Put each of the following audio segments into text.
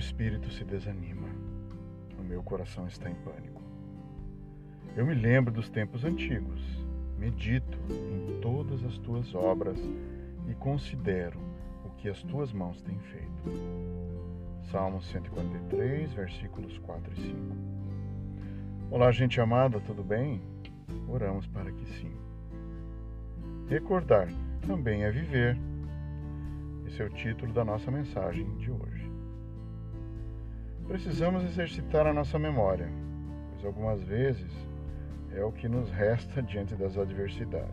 espírito se desanima, o meu coração está em pânico. Eu me lembro dos tempos antigos, medito em todas as tuas obras e considero o que as tuas mãos têm feito. Salmo 143, versículos 4 e 5. Olá, gente amada, tudo bem? Oramos para que sim. Recordar também é viver. Esse é o título da nossa mensagem de hoje. Precisamos exercitar a nossa memória, pois algumas vezes é o que nos resta diante das adversidades.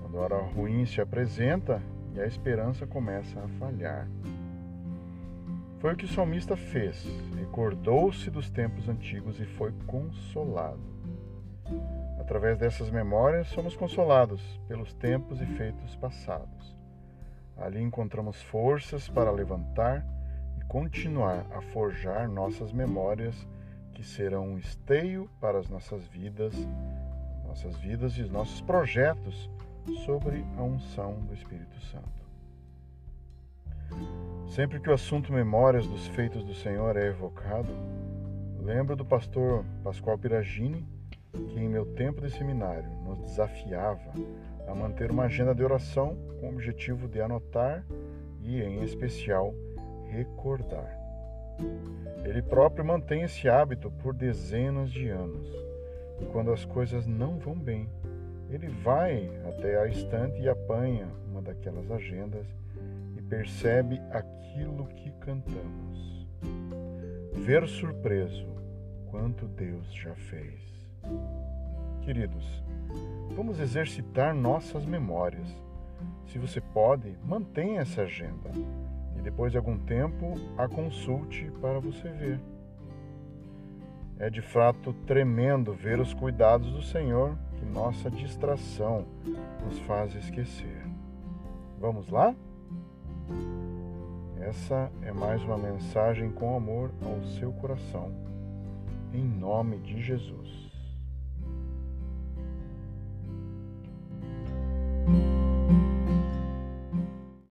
Quando a hora ruim se apresenta e a esperança começa a falhar. Foi o que o salmista fez, recordou-se dos tempos antigos e foi consolado. Através dessas memórias, somos consolados pelos tempos e feitos passados. Ali encontramos forças para levantar continuar a forjar nossas memórias que serão um esteio para as nossas vidas, nossas vidas e os nossos projetos sobre a unção do Espírito Santo. Sempre que o assunto memórias dos feitos do Senhor é evocado, lembro do pastor Pascoal Piragini, que em meu tempo de seminário nos desafiava a manter uma agenda de oração com o objetivo de anotar e, em especial, recordar. Ele próprio mantém esse hábito por dezenas de anos. E quando as coisas não vão bem, ele vai até a estante e apanha uma daquelas agendas e percebe aquilo que cantamos. Ver surpreso quanto Deus já fez. Queridos, vamos exercitar nossas memórias. Se você pode, mantenha essa agenda e depois de algum tempo a consulte para você ver. É de fato tremendo ver os cuidados do Senhor que nossa distração nos faz esquecer. Vamos lá? Essa é mais uma mensagem com amor ao seu coração, em nome de Jesus.